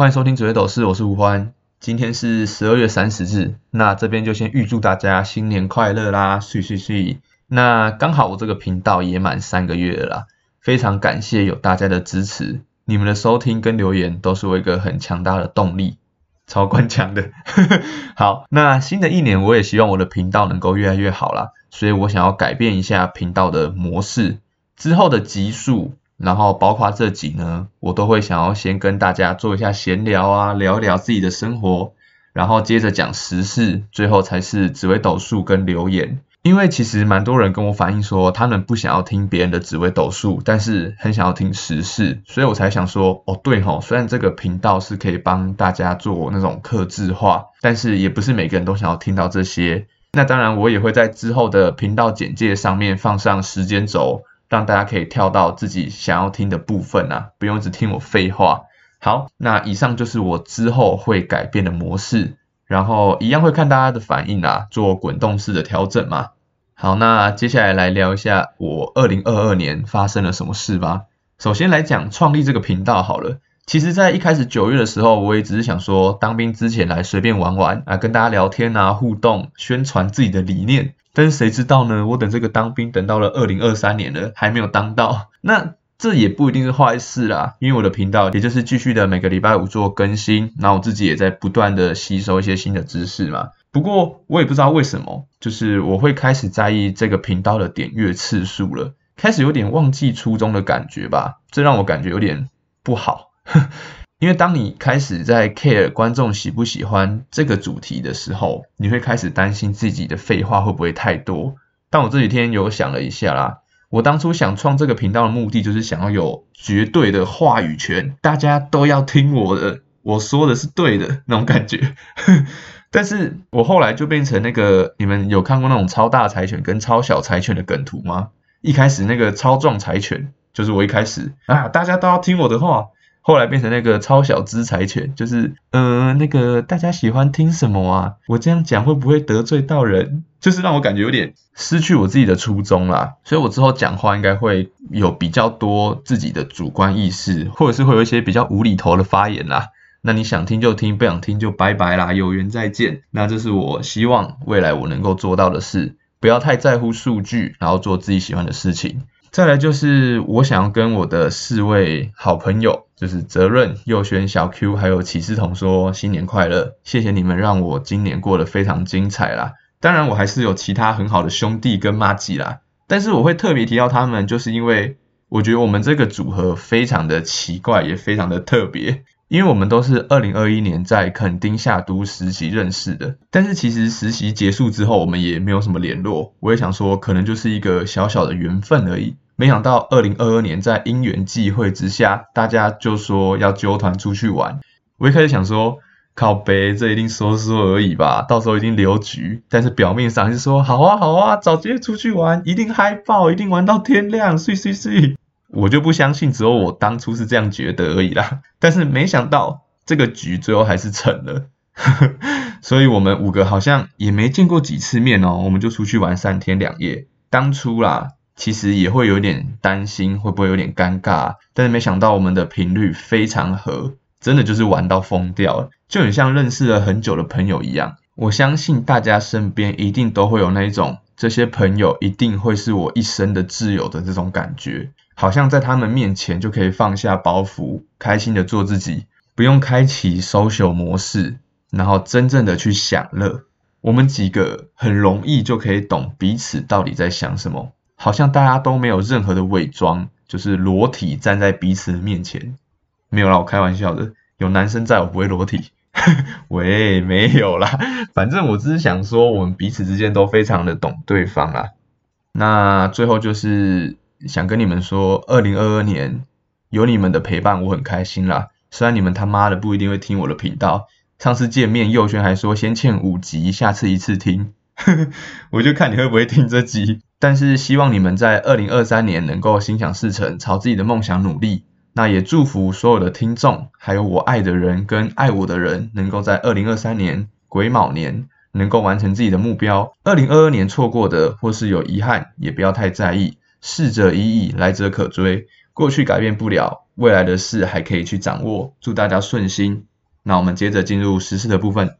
欢迎收听紫微斗士，我是吴欢。今天是十二月三十日，那这边就先预祝大家新年快乐啦，岁岁岁。那刚好我这个频道也满三个月了，非常感谢有大家的支持，你们的收听跟留言都是我一个很强大的动力，超关强的。好，那新的一年我也希望我的频道能够越来越好啦，所以我想要改变一下频道的模式，之后的集数。然后包括这集呢，我都会想要先跟大家做一下闲聊啊，聊一聊自己的生活，然后接着讲时事，最后才是紫微斗数跟留言。因为其实蛮多人跟我反映说，他们不想要听别人的紫微斗数，但是很想要听时事，所以我才想说，哦对吼，虽然这个频道是可以帮大家做那种客制化，但是也不是每个人都想要听到这些。那当然，我也会在之后的频道简介上面放上时间轴。让大家可以跳到自己想要听的部分啊，不用一直听我废话。好，那以上就是我之后会改变的模式，然后一样会看大家的反应啊，做滚动式的调整嘛。好，那接下来来聊一下我二零二二年发生了什么事吧。首先来讲创立这个频道好了。其实，在一开始九月的时候，我也只是想说，当兵之前来随便玩玩啊，跟大家聊天啊，互动，宣传自己的理念。但是谁知道呢？我等这个当兵等到了二零二三年了，还没有当到。那这也不一定是坏事啦，因为我的频道也就是继续的每个礼拜五做更新，那我自己也在不断的吸收一些新的知识嘛。不过我也不知道为什么，就是我会开始在意这个频道的点阅次数了，开始有点忘记初衷的感觉吧，这让我感觉有点不好。因为当你开始在 care 观众喜不喜欢这个主题的时候，你会开始担心自己的废话会不会太多。但我这几天有想了一下啦，我当初想创这个频道的目的就是想要有绝对的话语权，大家都要听我的，我说的是对的那种感觉。但是我后来就变成那个，你们有看过那种超大柴犬跟超小柴犬的梗图吗？一开始那个超壮柴犬就是我一开始啊，大家都要听我的话。后来变成那个超小资财犬，就是嗯，那个大家喜欢听什么啊？我这样讲会不会得罪到人？就是让我感觉有点失去我自己的初衷啦。所以我之后讲话应该会有比较多自己的主观意识，或者是会有一些比较无厘头的发言啦。那你想听就听，不想听就拜拜啦，有缘再见。那这是我希望未来我能够做到的事，不要太在乎数据，然后做自己喜欢的事情。再来就是我想要跟我的四位好朋友，就是泽润、佑轩、小 Q 还有启思彤说新年快乐，谢谢你们让我今年过得非常精彩啦。当然我还是有其他很好的兄弟跟妈吉啦，但是我会特别提到他们，就是因为我觉得我们这个组合非常的奇怪，也非常的特别。因为我们都是二零二一年在垦丁下都实习认识的，但是其实实习结束之后，我们也没有什么联络。我也想说，可能就是一个小小的缘分而已。没想到二零二二年在因缘际会之下，大家就说要揪团出去玩。我一开始想说，靠背这一定说说而已吧，到时候一定留局。但是表面上是说，好啊好啊，找机会出去玩，一定嗨爆，一定玩到天亮，睡睡睡。我就不相信，只有我当初是这样觉得而已啦。但是没想到这个局最后还是成了，所以我们五个好像也没见过几次面哦，我们就出去玩三天两夜。当初啦，其实也会有点担心会不会有点尴尬，但是没想到我们的频率非常合，真的就是玩到疯掉，就很像认识了很久的朋友一样。我相信大家身边一定都会有那一种，这些朋友一定会是我一生的挚友的这种感觉。好像在他们面前就可以放下包袱，开心的做自己，不用开启 social 模式，然后真正的去享乐。我们几个很容易就可以懂彼此到底在想什么，好像大家都没有任何的伪装，就是裸体站在彼此的面前。没有啦，我开玩笑的，有男生在我不会裸体。喂，没有啦，反正我只是想说，我们彼此之间都非常的懂对方啊。那最后就是。想跟你们说，二零二二年有你们的陪伴，我很开心啦。虽然你们他妈的不一定会听我的频道，上次见面佑轩还说先欠五集，下次一次听，我就看你会不会听这集。但是希望你们在二零二三年能够心想事成，朝自己的梦想努力。那也祝福所有的听众，还有我爱的人跟爱我的人，能够在二零二三年癸卯年能够完成自己的目标。二零二二年错过的或是有遗憾，也不要太在意。逝者已矣，来者可追。过去改变不了，未来的事还可以去掌握。祝大家顺心。那我们接着进入时事的部分。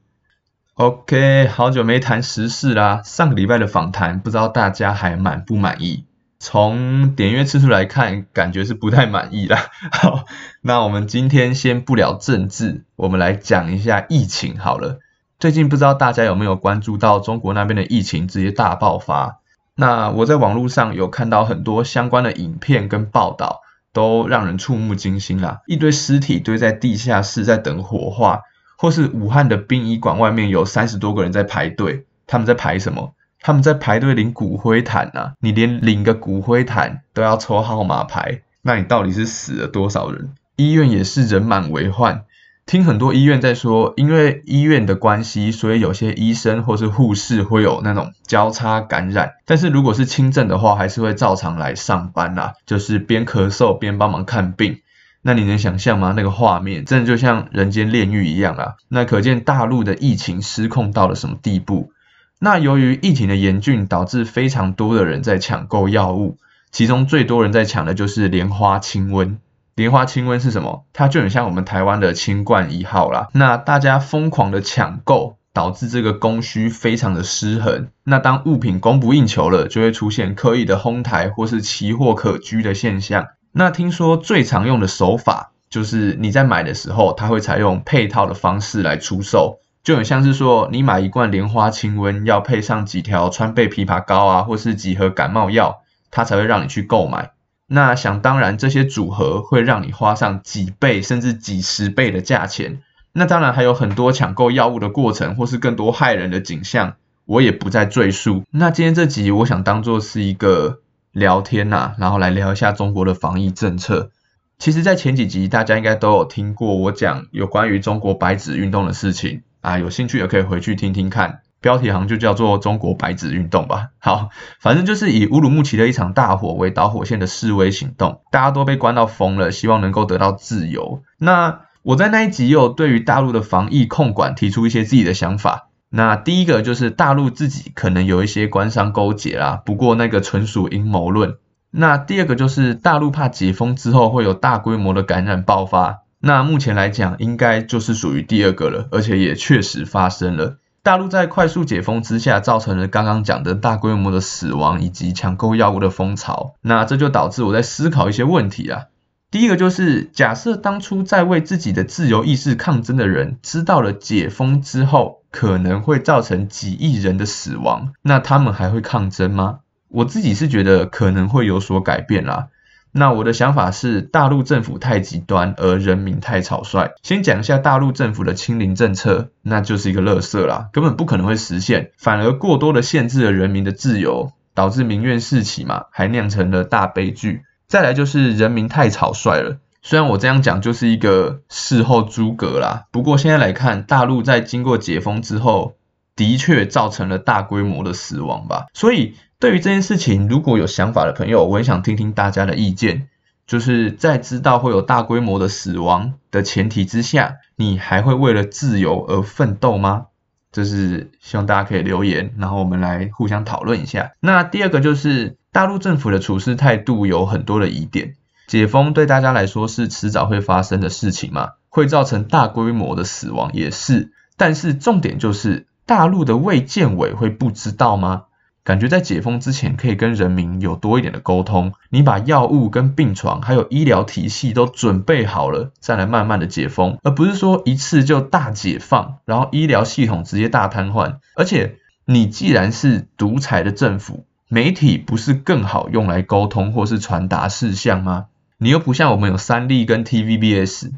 OK，好久没谈时事啦，上个礼拜的访谈不知道大家还满不满意？从点阅次数来看，感觉是不太满意啦。好，那我们今天先不聊政治，我们来讲一下疫情好了。最近不知道大家有没有关注到中国那边的疫情直接大爆发？那我在网络上有看到很多相关的影片跟报道，都让人触目惊心啦！一堆尸体堆在地下室在等火化，或是武汉的殡仪馆外面有三十多个人在排队，他们在排什么？他们在排队领骨灰坛呐！你连领个骨灰坛都要抽号码牌，那你到底是死了多少人？医院也是人满为患。听很多医院在说，因为医院的关系，所以有些医生或是护士会有那种交叉感染。但是如果是轻症的话，还是会照常来上班啦，就是边咳嗽边帮忙看病。那你能想象吗？那个画面真的就像人间炼狱一样啊！那可见大陆的疫情失控到了什么地步？那由于疫情的严峻，导致非常多的人在抢购药物，其中最多人在抢的就是莲花清瘟。莲花清瘟是什么？它就很像我们台湾的清冠一号啦。那大家疯狂的抢购，导致这个供需非常的失衡。那当物品供不应求了，就会出现刻意的哄抬或是奇货可居的现象。那听说最常用的手法，就是你在买的时候，它会采用配套的方式来出售，就很像是说你买一罐莲花清瘟，要配上几条川贝枇杷膏啊，或是几盒感冒药，它才会让你去购买。那想当然，这些组合会让你花上几倍甚至几十倍的价钱。那当然还有很多抢购药物的过程，或是更多害人的景象，我也不再赘述。那今天这集我想当做是一个聊天呐，然后来聊一下中国的防疫政策。其实，在前几集大家应该都有听过我讲有关于中国白纸运动的事情啊，有兴趣也可以回去听听看。标题好像就叫做“中国白纸运动”吧。好，反正就是以乌鲁木齐的一场大火为导火线的示威行动，大家都被关到疯了，希望能够得到自由。那我在那一集又对于大陆的防疫控管提出一些自己的想法。那第一个就是大陆自己可能有一些官商勾结啦，不过那个纯属阴谋论。那第二个就是大陆怕解封之后会有大规模的感染爆发。那目前来讲，应该就是属于第二个了，而且也确实发生了。大陆在快速解封之下，造成了刚刚讲的大规模的死亡以及抢购药物的风潮。那这就导致我在思考一些问题啊。第一个就是，假设当初在为自己的自由意识抗争的人，知道了解封之后可能会造成几亿人的死亡，那他们还会抗争吗？我自己是觉得可能会有所改变啦。那我的想法是，大陆政府太极端，而人民太草率。先讲一下大陆政府的清零政策，那就是一个垃圾啦，根本不可能会实现，反而过多的限制了人民的自由，导致民怨四起嘛，还酿成了大悲剧。再来就是人民太草率了，虽然我这样讲就是一个事后诸葛啦，不过现在来看，大陆在经过解封之后，的确造成了大规模的死亡吧，所以。对于这件事情，如果有想法的朋友，我很想听听大家的意见。就是在知道会有大规模的死亡的前提之下，你还会为了自由而奋斗吗？这是希望大家可以留言，然后我们来互相讨论一下。那第二个就是大陆政府的处事态度有很多的疑点。解封对大家来说是迟早会发生的事情嘛？会造成大规模的死亡也是。但是重点就是大陆的卫健委会不知道吗？感觉在解封之前可以跟人民有多一点的沟通，你把药物跟病床还有医疗体系都准备好了，再来慢慢的解封，而不是说一次就大解放，然后医疗系统直接大瘫痪。而且你既然是独裁的政府，媒体不是更好用来沟通或是传达事项吗？你又不像我们有三立跟 TVBS，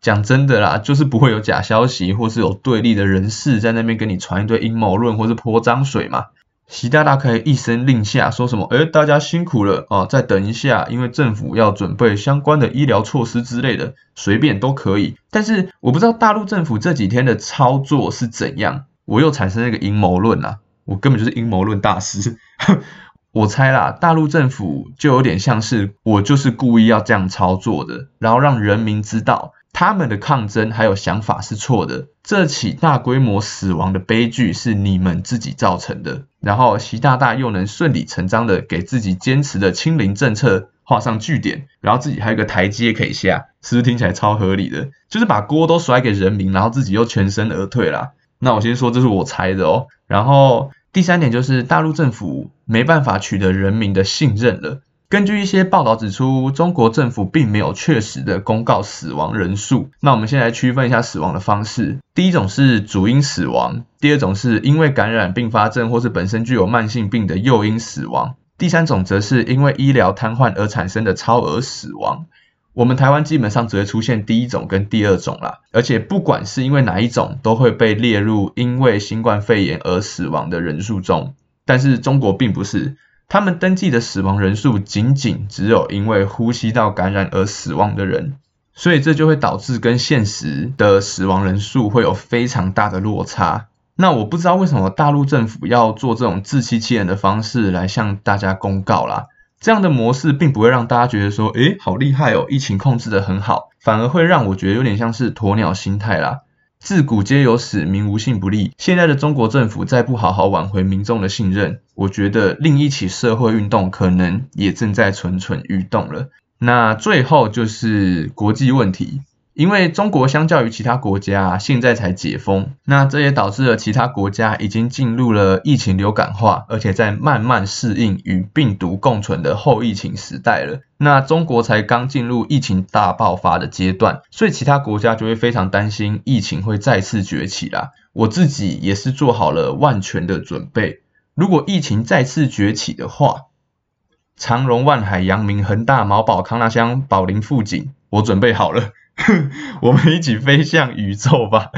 讲真的啦，就是不会有假消息或是有对立的人士在那边跟你传一堆阴谋论或是泼脏水嘛。习大大可以一声令下，说什么？哎，大家辛苦了啊！再等一下，因为政府要准备相关的医疗措施之类的，随便都可以。但是我不知道大陆政府这几天的操作是怎样，我又产生一个阴谋论啊！我根本就是阴谋论大师。我猜啦，大陆政府就有点像是我就是故意要这样操作的，然后让人民知道。他们的抗争还有想法是错的，这起大规模死亡的悲剧是你们自己造成的。然后习大大又能顺理成章的给自己坚持的清零政策画上句点，然后自己还有个台阶可以下。是不是听起来超合理的？就是把锅都甩给人民，然后自己又全身而退啦。那我先说这是我猜的哦。然后第三点就是大陆政府没办法取得人民的信任了。根据一些报道指出，中国政府并没有确实的公告死亡人数。那我们先来区分一下死亡的方式。第一种是主因死亡，第二种是因为感染并发症或是本身具有慢性病的诱因死亡，第三种则是因为医疗瘫痪而产生的超额死亡。我们台湾基本上只会出现第一种跟第二种啦，而且不管是因为哪一种，都会被列入因为新冠肺炎而死亡的人数中。但是中国并不是。他们登记的死亡人数仅仅只有因为呼吸道感染而死亡的人，所以这就会导致跟现实的死亡人数会有非常大的落差。那我不知道为什么大陆政府要做这种自欺欺人的方式来向大家公告啦。这样的模式并不会让大家觉得说，诶，好厉害哦，疫情控制的很好，反而会让我觉得有点像是鸵鸟心态啦。自古皆有死，民无信不立。现在的中国政府再不好好挽回民众的信任，我觉得另一起社会运动可能也正在蠢蠢欲动了。那最后就是国际问题。因为中国相较于其他国家，现在才解封，那这也导致了其他国家已经进入了疫情流感化，而且在慢慢适应与病毒共存的后疫情时代了。那中国才刚进入疫情大爆发的阶段，所以其他国家就会非常担心疫情会再次崛起啦。我自己也是做好了万全的准备，如果疫情再次崛起的话，长荣、万海、阳明、恒大、毛宝、康纳香、宝林、富锦，我准备好了。我们一起飞向宇宙吧。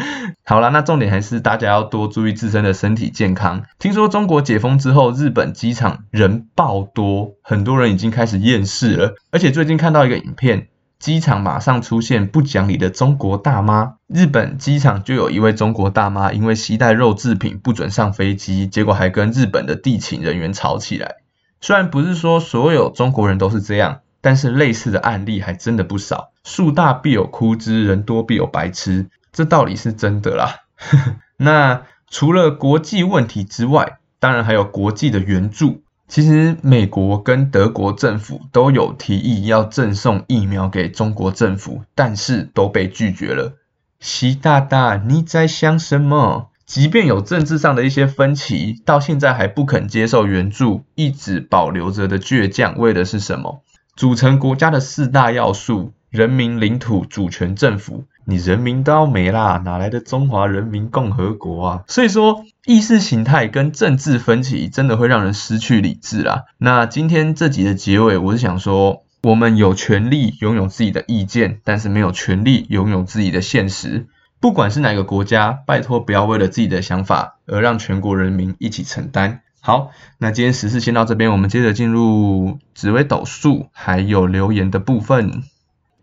好了，那重点还是大家要多注意自身的身体健康。听说中国解封之后，日本机场人爆多，很多人已经开始厌世了。而且最近看到一个影片，机场马上出现不讲理的中国大妈。日本机场就有一位中国大妈，因为携带肉制品不准上飞机，结果还跟日本的地勤人员吵起来。虽然不是说所有中国人都是这样。但是类似的案例还真的不少，树大必有枯枝，人多必有白痴，这道理是真的啦。那除了国际问题之外，当然还有国际的援助。其实美国跟德国政府都有提议要赠送疫苗给中国政府，但是都被拒绝了。习大大，你在想什么？即便有政治上的一些分歧，到现在还不肯接受援助，一直保留着的倔强，为的是什么？组成国家的四大要素：人民、领土、主权、政府。你人民都要没啦，哪来的中华人民共和国啊？所以说，意识形态跟政治分歧真的会让人失去理智啦。那今天这集的结尾，我是想说，我们有权利拥有自己的意见，但是没有权利拥有自己的现实。不管是哪个国家，拜托不要为了自己的想法而让全国人民一起承担。好，那今天时事先到这边，我们接着进入紫微斗数还有留言的部分。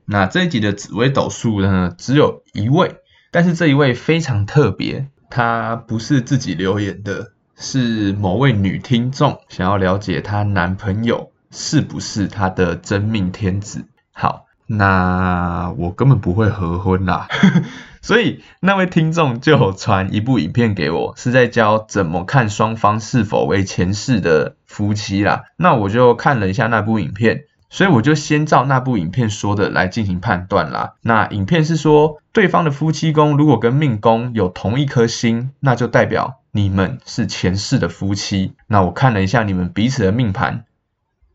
那这一集的紫微斗数呢，只有一位，但是这一位非常特别，她不是自己留言的，是某位女听众想要了解她男朋友是不是她的真命天子。好，那我根本不会合婚啦。所以那位听众就传一部影片给我，是在教怎么看双方是否为前世的夫妻啦。那我就看了一下那部影片，所以我就先照那部影片说的来进行判断啦。那影片是说，对方的夫妻宫如果跟命宫有同一颗星，那就代表你们是前世的夫妻。那我看了一下你们彼此的命盘，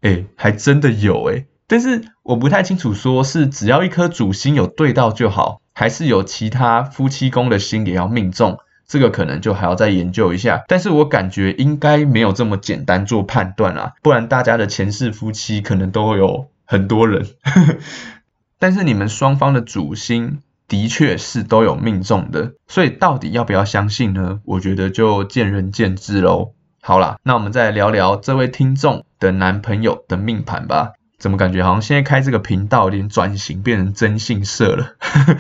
哎，还真的有哎，但是我不太清楚，说是只要一颗主星有对到就好。还是有其他夫妻宫的星也要命中，这个可能就还要再研究一下。但是我感觉应该没有这么简单做判断啊，不然大家的前世夫妻可能都会有很多人。但是你们双方的主星的确是都有命中的，所以到底要不要相信呢？我觉得就见仁见智喽。好啦，那我们再聊聊这位听众的男朋友的命盘吧。怎么感觉好像现在开这个频道有点转型变成征信社了？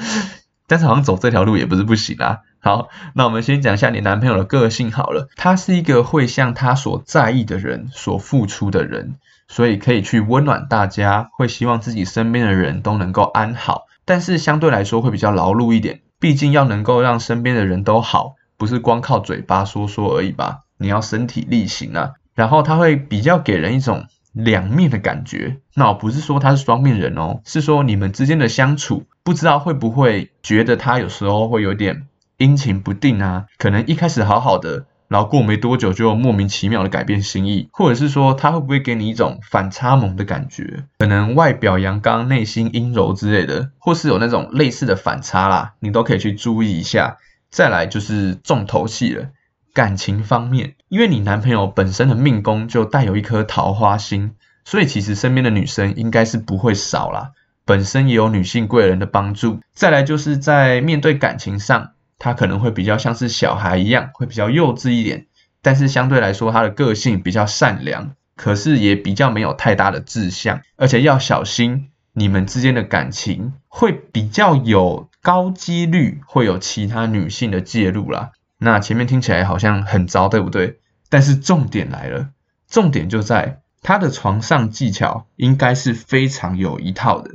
但是好像走这条路也不是不行啊。好，那我们先讲一下你男朋友的个性好了。他是一个会向他所在意的人所付出的人，所以可以去温暖大家，会希望自己身边的人都能够安好。但是相对来说会比较劳碌一点，毕竟要能够让身边的人都好，不是光靠嘴巴说说而已吧？你要身体力行啊。然后他会比较给人一种。两面的感觉。那我不是说他是双面人哦，是说你们之间的相处，不知道会不会觉得他有时候会有点阴晴不定啊？可能一开始好好的。然后过没多久就莫名其妙的改变心意，或者是说他会不会给你一种反差萌的感觉？可能外表阳刚，内心阴柔之类的，或是有那种类似的反差啦，你都可以去注意一下。再来就是重头戏了，感情方面，因为你男朋友本身的命宫就带有一颗桃花星，所以其实身边的女生应该是不会少啦，本身也有女性贵人的帮助。再来就是在面对感情上。他可能会比较像是小孩一样，会比较幼稚一点，但是相对来说，他的个性比较善良，可是也比较没有太大的志向，而且要小心你们之间的感情会比较有高几率会有其他女性的介入啦。那前面听起来好像很糟，对不对？但是重点来了，重点就在他的床上技巧应该是非常有一套的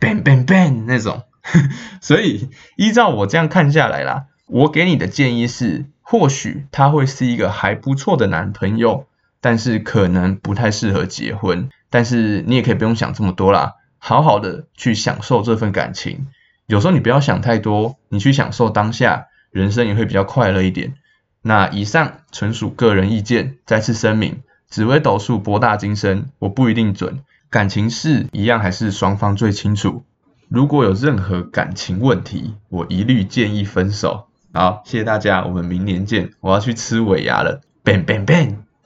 ，bang bang bang 那种。所以依照我这样看下来啦，我给你的建议是，或许他会是一个还不错的男朋友，但是可能不太适合结婚。但是你也可以不用想这么多啦，好好的去享受这份感情。有时候你不要想太多，你去享受当下，人生也会比较快乐一点。那以上纯属个人意见，再次声明，紫微斗数博大精深，我不一定准。感情事一样还是双方最清楚。如果有任何感情问题，我一律建议分手。好，谢谢大家，我们明年见。我要去吃尾牙了，bang bang bang。